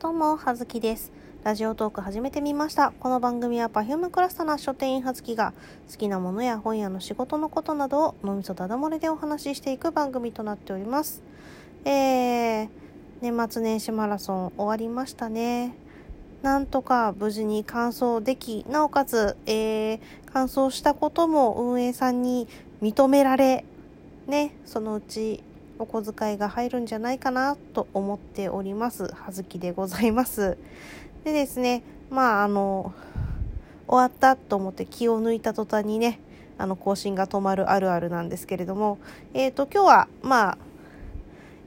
どうも、はずきです。ラジオトーク始めてみました。この番組は Perfume クラスターな書店員はずきが好きなものや本屋の仕事のことなどを脳みそだだ漏れでお話ししていく番組となっております。えー、年末年始マラソン終わりましたね。なんとか無事に完走でき、なおかつ、えー、完走したことも運営さんに認められ、ね、そのうちお小遣いが入るんじゃないかなと思っております。はずきでございます。でですね、まあ、あの、終わったと思って気を抜いた途端にね、あの、更新が止まるあるあるなんですけれども、えっ、ー、と、今日は、まあ、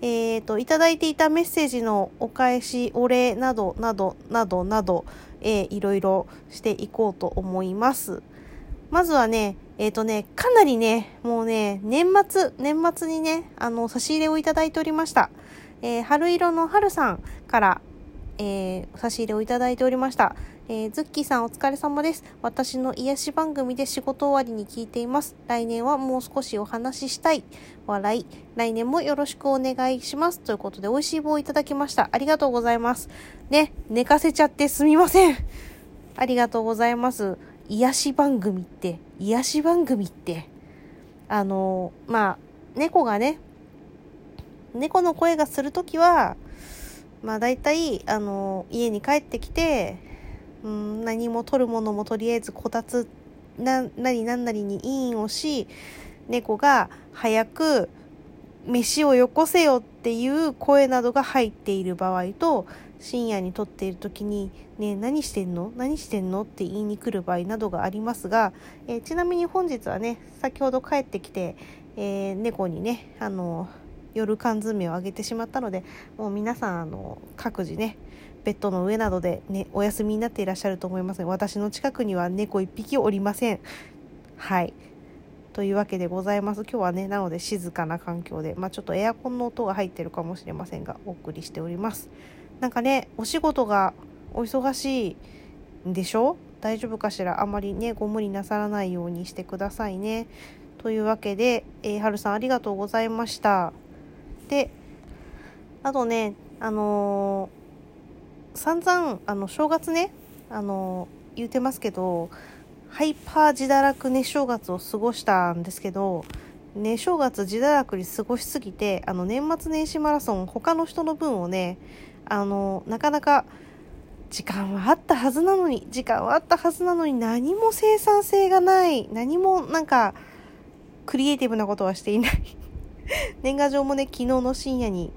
えっ、ー、と、いただいていたメッセージのお返し、お礼など、など、など、など、えー、いろいろしていこうと思います。まずはね、えっ、ー、とね、かなりね、もうね、年末、年末にね、あの、差し入れをいただいておりました。えー、春色の春さんから、えー、差し入れをいただいておりました。えー、ズッキーさんお疲れ様です。私の癒し番組で仕事終わりに聞いています。来年はもう少しお話ししたい。笑い。来年もよろしくお願いします。ということで、美味しい棒をいただきました。ありがとうございます。ね、寝かせちゃってすみません。ありがとうございます。癒し番組って、癒し番組って、あの、まあ、猫がね、猫の声がするときは、まあ大体、あの、家に帰ってきて、うん、何も取るものもとりあえずこたつな、なりなんなりにインをし、猫が早く飯をよこせよっていう声などが入っている場合と、深夜に撮っている時に「ね何してんの？何してんの?」って言いに来る場合などがありますが、えー、ちなみに本日はね先ほど帰ってきて、えー、猫にねあの夜缶詰をあげてしまったのでもう皆さんあの各自ねベッドの上などで、ね、お休みになっていらっしゃると思いますが私の近くには猫1匹おりません。はいというわけでございます。今日はね、なので静かな環境で、まあちょっとエアコンの音が入ってるかもしれませんが、お送りしております。なんかね、お仕事がお忙しいんでしょ？大丈夫かしら？あまりね、ご無理なさらないようにしてくださいね。というわけで、えー、はるさんありがとうございました。で、あとね、あのー、散々、あの、正月ね、あのー、言うてますけど、ハイパー自堕落ね正月を過ごしたんですけど、ね、正月自堕落に過ごしすぎて、あの、年末年始マラソン、他の人の分をね、あの、なかなか、時間はあったはずなのに、時間はあったはずなのに、何も生産性がない、何もなんか、クリエイティブなことはしていない。年賀状もね、昨日の深夜に、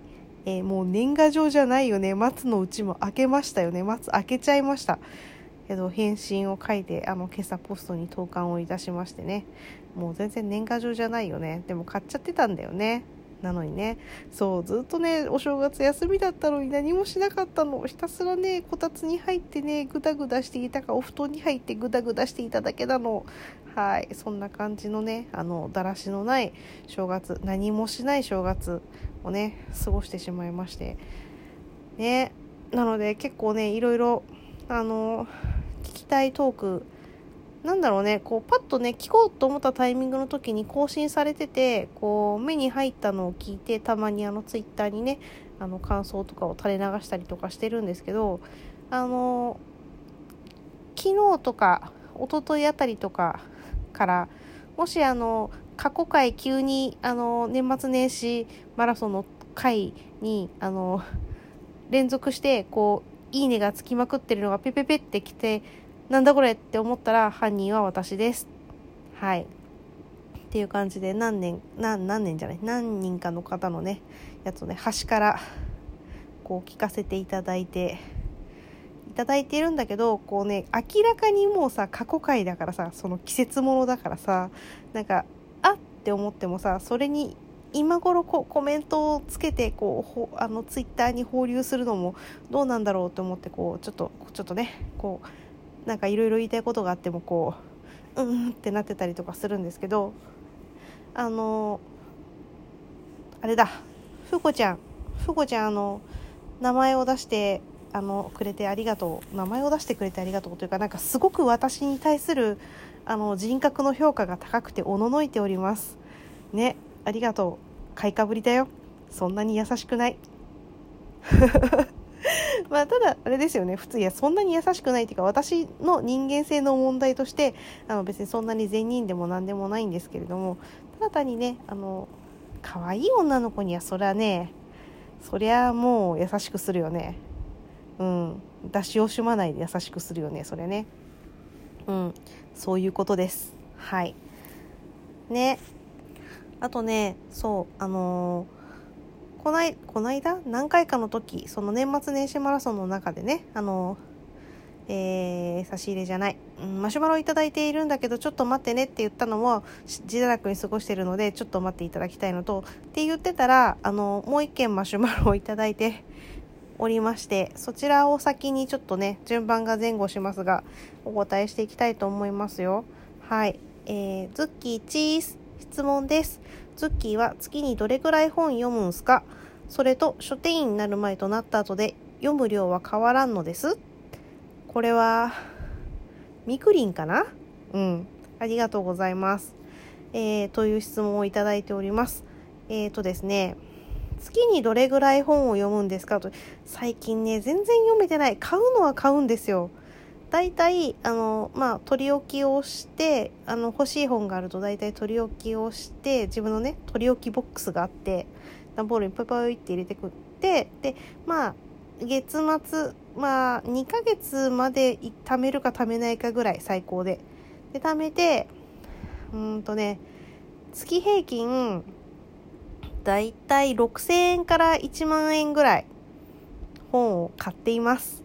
えー、もう年賀状じゃないよね、松のうちも開けましたよね、松開けちゃいました。けど、返信を書いて、あの、今朝ポストに投函をいたしましてね、もう全然年賀状じゃないよね。でも買っちゃってたんだよね。なのにね、そう、ずっとね、お正月休みだったのに何もしなかったの。ひたすらね、こたつに入ってね、ぐだぐだしていたか、お布団に入ってぐだぐだしていただけなの。はい、そんな感じのね、あの、だらしのない正月、何もしない正月をね、過ごしてしまいまして。ね、なので結構ね、いろいろ、あの、聞きたいトーク、なんだろうね、こう、パッとね、聞こうと思ったタイミングの時に更新されてて、こう、目に入ったのを聞いて、たまにあの、ツイッターにね、あの、感想とかを垂れ流したりとかしてるんですけど、あの、昨日とか、一昨日あたりとかから、もしあの、過去回急に、あの、年末年始マラソンの回に、あの、連続して、こう、いいねがつきまくってるのがペペペってきて、なんだこれって思ったら犯人は私です。はい。っていう感じで何年、何、何年じゃない？何人かの方のね、やつをね、端からこう聞かせていただいて、いただいているんだけど、こうね、明らかにもうさ、過去回だからさ、その季節ものだからさ、なんか、あって思ってもさ、それに今頃こうコメントをつけてこうあのツイッターに放流するのもどうなんだろうと思ってこうちょっとちょっとねこうなんかいろいろ言いたいことがあってもこううんってなってたりとかするんですけどあのあれだふこちゃんふこちゃんあの名前を出してあのくれてありがとう名前を出してくれてありがとうというかなんかすごく私に対するあの人格の評価が高くておののいております。ねありがとう。買いかぶりだよ。そんなに優しくない。まあ、ただ、あれですよね。普通、いや、そんなに優しくないっていうか、私の人間性の問題として、あの、別にそんなに善人でも何でもないんですけれども、ただ単にね、あの、可愛い女の子には、そりゃね、そりゃもう優しくするよね。うん。出し惜しまないで優しくするよね、それね。うん。そういうことです。はい。ね。あとね、そう、あのー、こない、こないだ？何回かの時、その年末年始マラソンの中でね、あの、えー、差し入れじゃない、うん、マシュマロいただいているんだけど、ちょっと待ってねって言ったのも、自堕落に過ごしてるので、ちょっと待っていただきたいのと、って言ってたら、あのもう一件マシュマロをいただいて おりまして、そちらを先にちょっとね、順番が前後しますが、お答えしていきたいと思いますよ。はい。えー、ズッキーチーズ。質問です。ズッキーは月にどれくらい本読むんすか？それと書店員になる前となった後で読む量は変わらんのですこれは、みくりんかな？うん。ありがとうございます。えー、という質問をいただいております。えーとですね、月にどれぐらい本を読むんですか？と、最近ね、全然読めてない。買うのは買うんですよ。大体あの、まあ、取り置きをしてあの欲しい本があると大体取り置きをして自分のね取り置きボックスがあって段ボールにポイポイって入れてくってでまあ月末まあ2ヶ月まで貯めるか貯めないかぐらい最高で。で貯めてうんとね月平均だいたい6000円から1万円ぐらい本を買っています。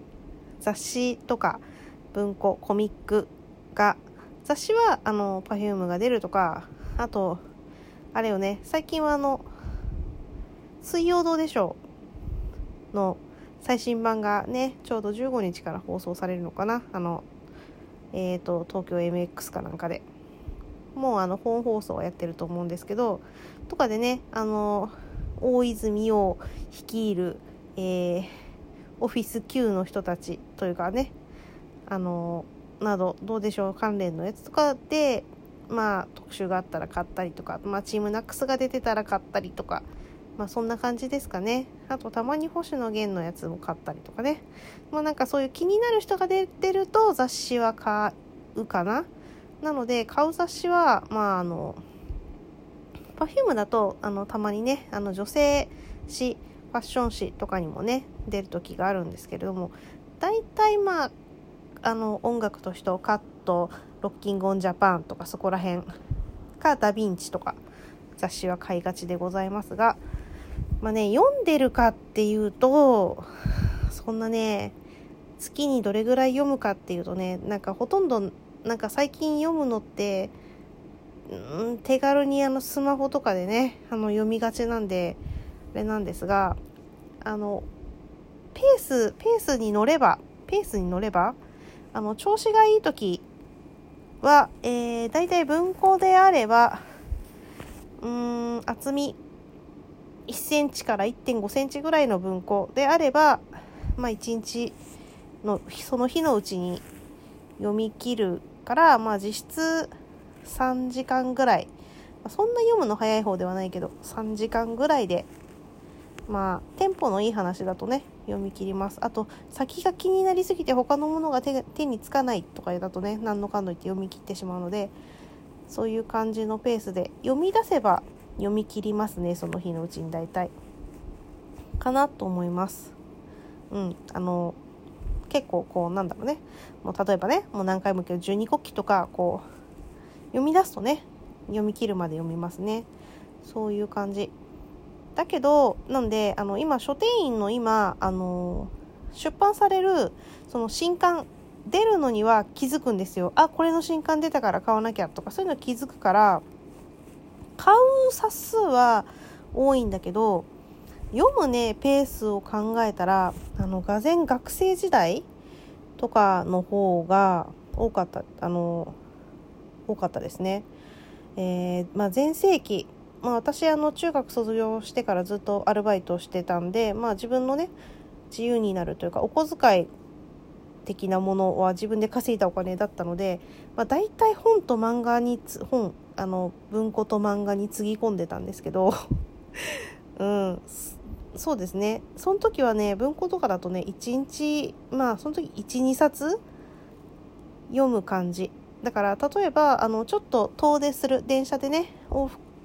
雑誌とか。文庫コミックが雑誌はあの Perfume が出るとかあとあれよね最近はあの「水曜どうでしょう」の最新版がねちょうど15日から放送されるのかな。あのえっ、ー、と東京 MX かなんかで。もうあの本放送はやってると思うんですけどとかでねあの大泉洋率いる、えー、オフィス Q の人たちというかねあのなどどうでしょう関連のやつとかでまあ特集があったら買ったりとか、まあ、チームナックスが出てたら買ったりとかまあそんな感じですかね。あとたまに星野源のやつも買ったりとかね。まあなんかそういう気になる人が出てると雑誌は買うかな。なので買う雑誌はまああの Perfume だとあのたまにねあの女性誌ファッション誌とかにもね出る時があるんですけれども大体まああの音楽としてカットロッキング・オン・ジャパンとかそこら辺かダ・ヴィンチとか雑誌は買いがちでございますがまあね読んでるかっていうとそんなね月にどれぐらい読むかっていうとねなんかほとんどなんか最近読むのってうん手軽にあのスマホとかでねあの読みがちなんであれなんですがあのペースペースに乗ればペースに乗ればあの調子がいい時は、えー、大体文庫であればうーん厚み1センチから1.5センチぐらいの文庫であれば、まあ、1日のその日のうちに読み切るから、まあ、実質3時間ぐらい、そんな読むの早い方ではないけど3時間ぐらいでまあテンポのいい話だとね読み切ります。あと先が気になりすぎて他のものが手手につかないとかだとね何のかんの言って読み切ってしまうのでそういう感じのペースで読み出せば読み切りますねその日のうちに大体。かなと思います。うんあの結構こうなんだろうね。もう例えばねもう何回も言うけど十二国旗とかこう読み出すとね読み切るまで読みますね。そういう感じ。だけどなんであの今書店員の今あの出版されるその新刊出るのには気づくんですよあこれの新刊出たから買わなきゃとかそういうの気づくから買う冊数は多いんだけど読むねペースを考えたらあのがぜ学生時代とかの方が多かったあの多かったですね。えーまあ、前世紀まあ、私あの中学卒業してからずっとアルバイトしてたんで、まあ、自分のね自由になるというかお小遣い的なものは自分で稼いだお金だったので、まあ、大体本と漫画に本あの文庫と漫画につぎ込んでたんですけど、うん、そうですね。その時はね文庫とかだとね1日まあその時12冊読む感じ。だから例えばあのちょっと遠出する電車でね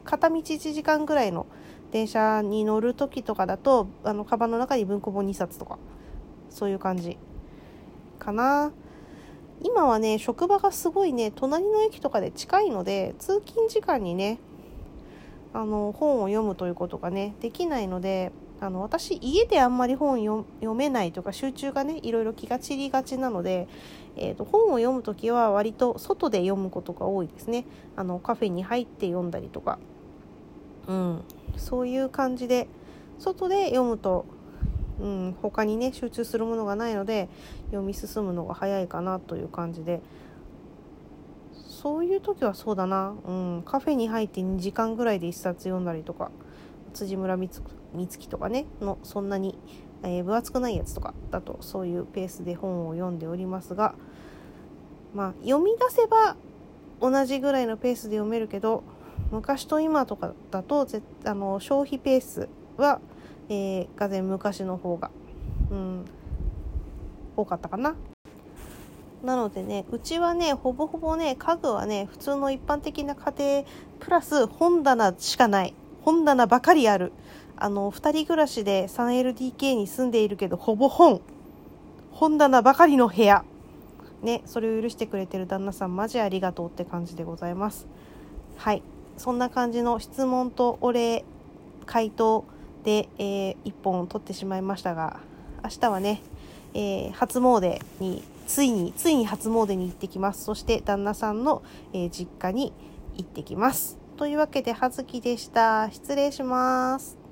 片道1時間ぐらいの電車に乗る時とかだとあのカバンの中に文庫本2冊とかそういう感じかな。今はね職場がすごいね隣の駅とかで近いので通勤時間にねあの本を読むということがねできないのであの私家であんまり本読めないとか集中がねいろいろ気が散りがちなので、えーと、本を読む時は割と外で読むことが多いですね。あのカフェに入って読んだりとか、うん、そういう感じで外で読むと、うん、他にね集中するものがないので読み進むのが早いかなという感じで。そういう時はそうだな、うん、カフェに入って2時間ぐらいで1冊読んだりとか辻村美月とかねのそんなに、えー、分厚くないやつとかだとそういうペースで本を読んでおりますがまあ読み出せば同じぐらいのペースで読めるけど昔と今とかだとあの消費ペースは、えー、がぜ昔の方が、うん、多かったかな。なのでねうちはねほぼほぼね家具はね普通の一般的な家庭プラス本棚しかない。本棚ばかりある。あの2人暮らしで 3LDK に住んでいるけどほぼ本。本棚ばかりの部屋。ねそれを許してくれてる旦那さんマジありがとうって感じでございます。はい。そんな感じの質問とお礼回答で、えー、1本取ってしまいましたが明日はね、えー、初詣についについに初詣に行ってきます。そして旦那さんの、えー、実家に行ってきます。というわけで葉月でした。失礼します。